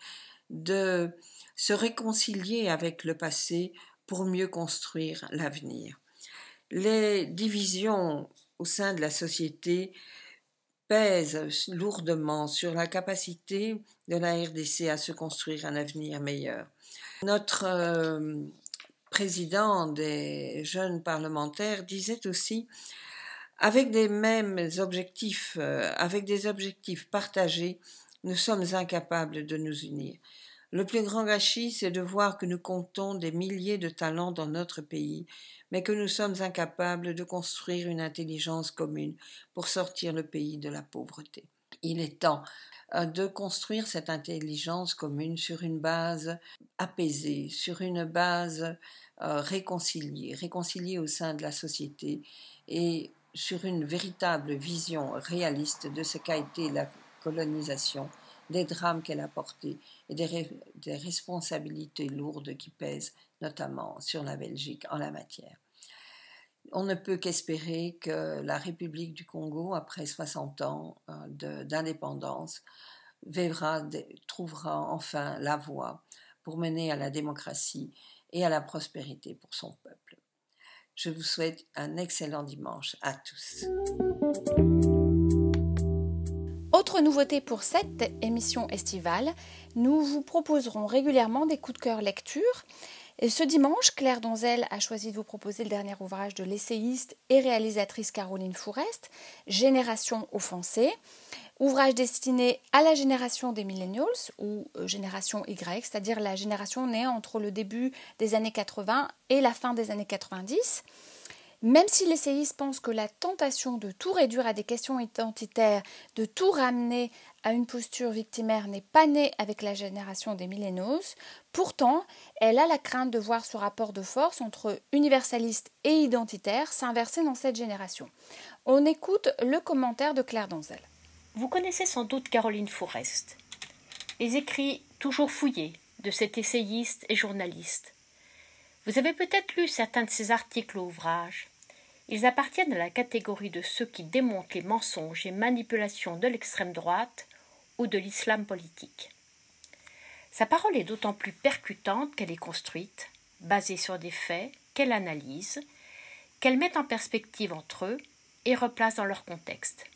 de se réconcilier avec le passé pour mieux construire l'avenir. Les divisions au sein de la société pèsent lourdement sur la capacité de la RDC à se construire un avenir meilleur. Notre euh, président des jeunes parlementaires disait aussi avec des mêmes objectifs, euh, avec des objectifs partagés, nous sommes incapables de nous unir. Le plus grand gâchis, c'est de voir que nous comptons des milliers de talents dans notre pays, mais que nous sommes incapables de construire une intelligence commune pour sortir le pays de la pauvreté. Il est temps euh, de construire cette intelligence commune sur une base apaisée, sur une base euh, réconcilier, réconcilier au sein de la société et sur une véritable vision réaliste de ce qu'a été la colonisation, des drames qu'elle a portés et des, responsabilités lourdes qui pèsent notamment sur la Belgique en la matière. On ne peut qu'espérer que la République du Congo, après 60 ans euh, d'indépendance, trouvera enfin la voie pour mener à la démocratie et à la prospérité pour son peuple. Je vous souhaite un excellent dimanche à tous. Autre nouveauté pour cette émission estivale, nous vous proposerons régulièrement des coups de cœur lecture. Et ce dimanche, Claire Donzel a choisi de vous proposer le dernier ouvrage de l'essayiste et réalisatrice Caroline Fourest, Génération offensée. Ouvrage destiné à la génération des millennials ou euh, génération Y, c'est-à-dire la génération née entre le début des années 80 et la fin des années 90. Même si l'essayiste pense que la tentation de tout réduire à des questions identitaires, de tout ramener à une posture victimaire n'est pas née avec la génération des millennials, pourtant, elle a la crainte de voir ce rapport de force entre universaliste et identitaire s'inverser dans cette génération. On écoute le commentaire de Claire Donzel. Vous connaissez sans doute Caroline Forest. Les écrits toujours fouillés de cet essayiste et journaliste. Vous avez peut-être lu certains de ses articles ou ouvrages. Ils appartiennent à la catégorie de ceux qui démontent les mensonges et manipulations de l'extrême droite ou de l'islam politique. Sa parole est d'autant plus percutante qu'elle est construite, basée sur des faits qu'elle analyse, qu'elle met en perspective entre eux et replace dans leur contexte.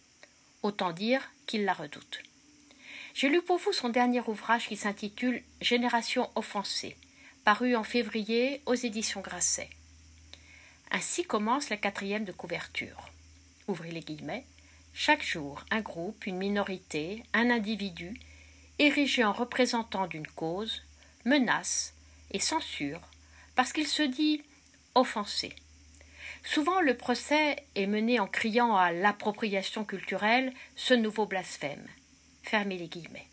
Autant dire qu'il la redoute. J'ai lu pour vous son dernier ouvrage qui s'intitule Génération offensée, paru en février aux éditions Grasset. Ainsi commence la quatrième de couverture. Ouvrez les guillemets. Chaque jour, un groupe, une minorité, un individu, érigé en représentant d'une cause, menace et censure parce qu'il se dit offensé. Souvent, le procès est mené en criant à l'appropriation culturelle ce nouveau blasphème. Fermez les guillemets.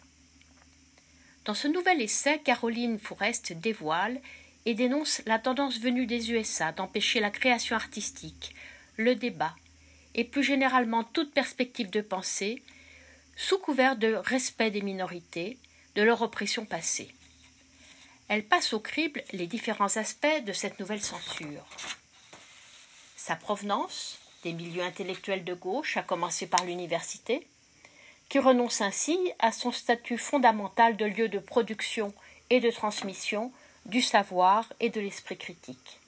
Dans ce nouvel essai, Caroline Fourest dévoile et dénonce la tendance venue des USA d'empêcher la création artistique, le débat et plus généralement toute perspective de pensée, sous couvert de respect des minorités, de leur oppression passée. Elle passe au crible les différents aspects de cette nouvelle censure. Sa provenance, des milieux intellectuels de gauche, à commencer par l'université, qui renonce ainsi à son statut fondamental de lieu de production et de transmission du savoir et de l'esprit critique.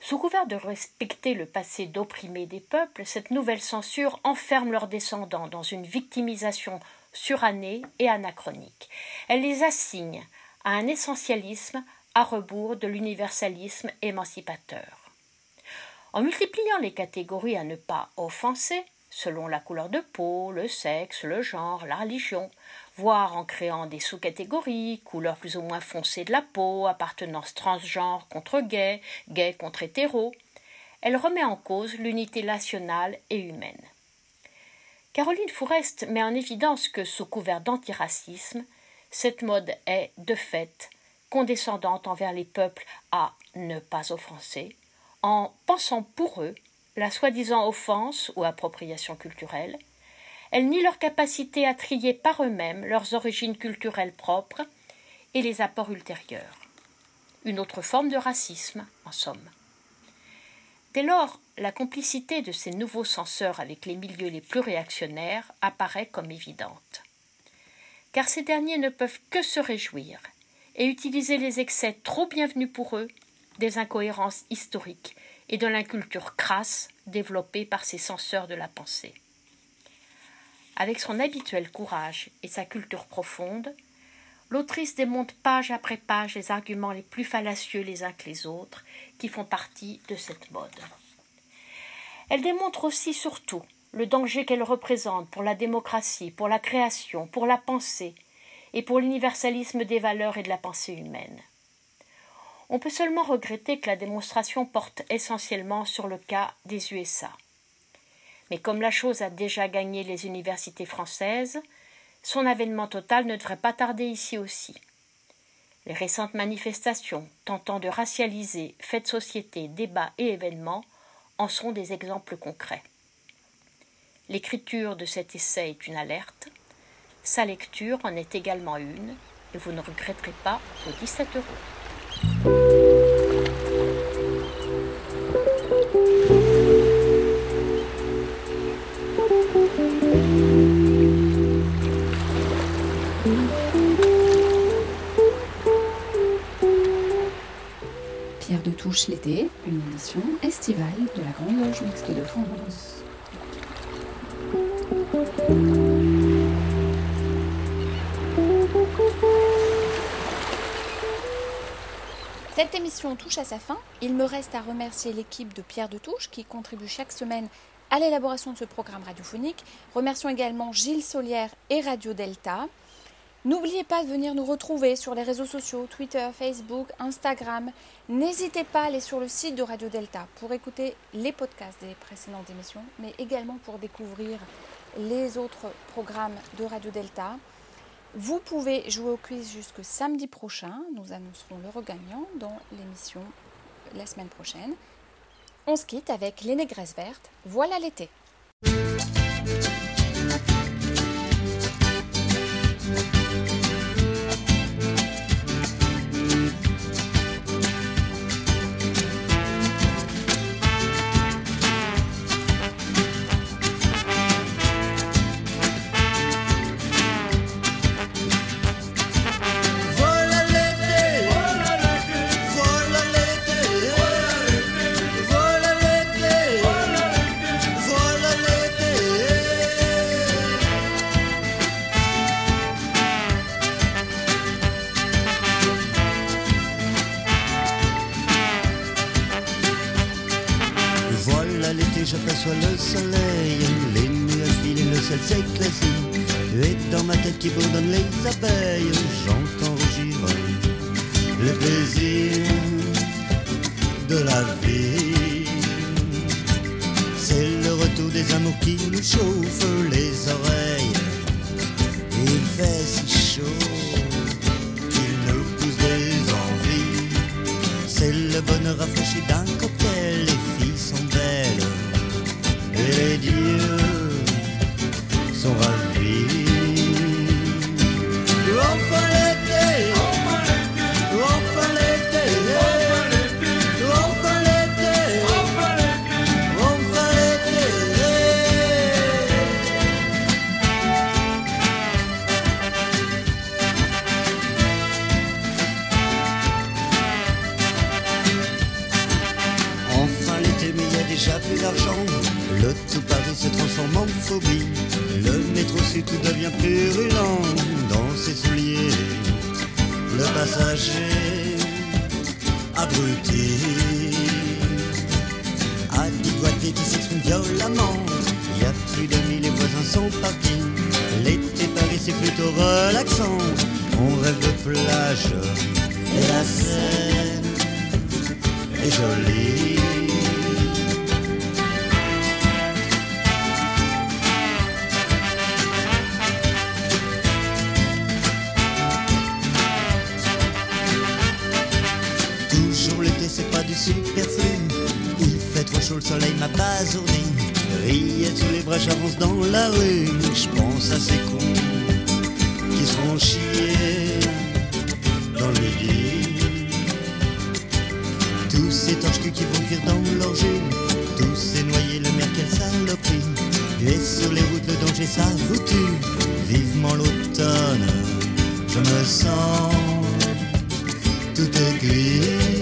Sous couvert de respecter le passé d'opprimés des peuples, cette nouvelle censure enferme leurs descendants dans une victimisation surannée et anachronique. Elle les assigne à un essentialisme à rebours de l'universalisme émancipateur. En multipliant les catégories à ne pas offenser, selon la couleur de peau, le sexe, le genre, la religion, voire en créant des sous-catégories, couleur plus ou moins foncée de la peau, appartenance transgenre contre gay, gay contre hétéro, elle remet en cause l'unité nationale et humaine. Caroline Fourest met en évidence que, sous couvert d'antiracisme, cette mode est, de fait, condescendante envers les peuples à ne pas offenser, en pensant pour eux la soi-disant offense ou appropriation culturelle, elle nie leur capacité à trier par eux-mêmes leurs origines culturelles propres et les apports ultérieurs. Une autre forme de racisme, en somme. Dès lors, la complicité de ces nouveaux censeurs avec les milieux les plus réactionnaires apparaît comme évidente. Car ces derniers ne peuvent que se réjouir et utiliser les excès trop bienvenus pour eux des incohérences historiques et de l'inculture crasse développée par ces censeurs de la pensée. Avec son habituel courage et sa culture profonde, l'autrice démonte page après page les arguments les plus fallacieux les uns que les autres qui font partie de cette mode. Elle démontre aussi surtout le danger qu'elle représente pour la démocratie, pour la création, pour la pensée et pour l'universalisme des valeurs et de la pensée humaine. On peut seulement regretter que la démonstration porte essentiellement sur le cas des USA. Mais comme la chose a déjà gagné les universités françaises, son avènement total ne devrait pas tarder ici aussi. Les récentes manifestations tentant de racialiser faits de société, débats et événements en sont des exemples concrets. L'écriture de cet essai est une alerte, sa lecture en est également une, et vous ne regretterez pas vos 17 euros. Touche l'été, une émission estivale de la Grande Loge Mixte de France. Cette émission touche à sa fin. Il me reste à remercier l'équipe de Pierre de Touche qui contribue chaque semaine à l'élaboration de ce programme radiophonique. Remercions également Gilles Solière et Radio Delta. N'oubliez pas de venir nous retrouver sur les réseaux sociaux, Twitter, Facebook, Instagram. N'hésitez pas à aller sur le site de Radio Delta pour écouter les podcasts des précédentes émissions, mais également pour découvrir les autres programmes de Radio Delta. Vous pouvez jouer au quiz jusque samedi prochain. Nous annoncerons le regagnant dans l'émission la semaine prochaine. On se quitte avec les négresses vertes. Voilà l'été. soleil, les nuages filent le ciel s'éclaircit. Et dans ma tête qui bourdonne les abeilles, dans la rue. Je pense à ces cons qui se font chier dans le midi. Tous ces torches qui vont cuire dans jus. Tous ces noyés, le mer, quelle saloperie. Et sur les routes, le danger, ça vous tue. Vivement l'automne, je me sens tout est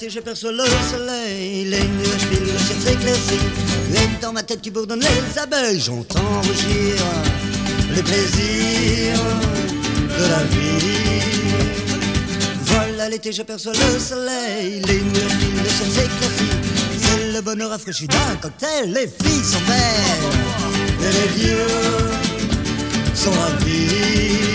L'été, j'aperçois le soleil, les nuages filent, le ciel s'éclaircit. Et dans ma tête qui bourdonne les abeilles, j'entends rougir les plaisirs de la vie. Voilà l'été, j'aperçois le soleil, les nuages filent, le ciel s'éclaircit. C'est le bonheur rafraîchi d'un cocktail, les filles sont belles, et les vieux sont ravis.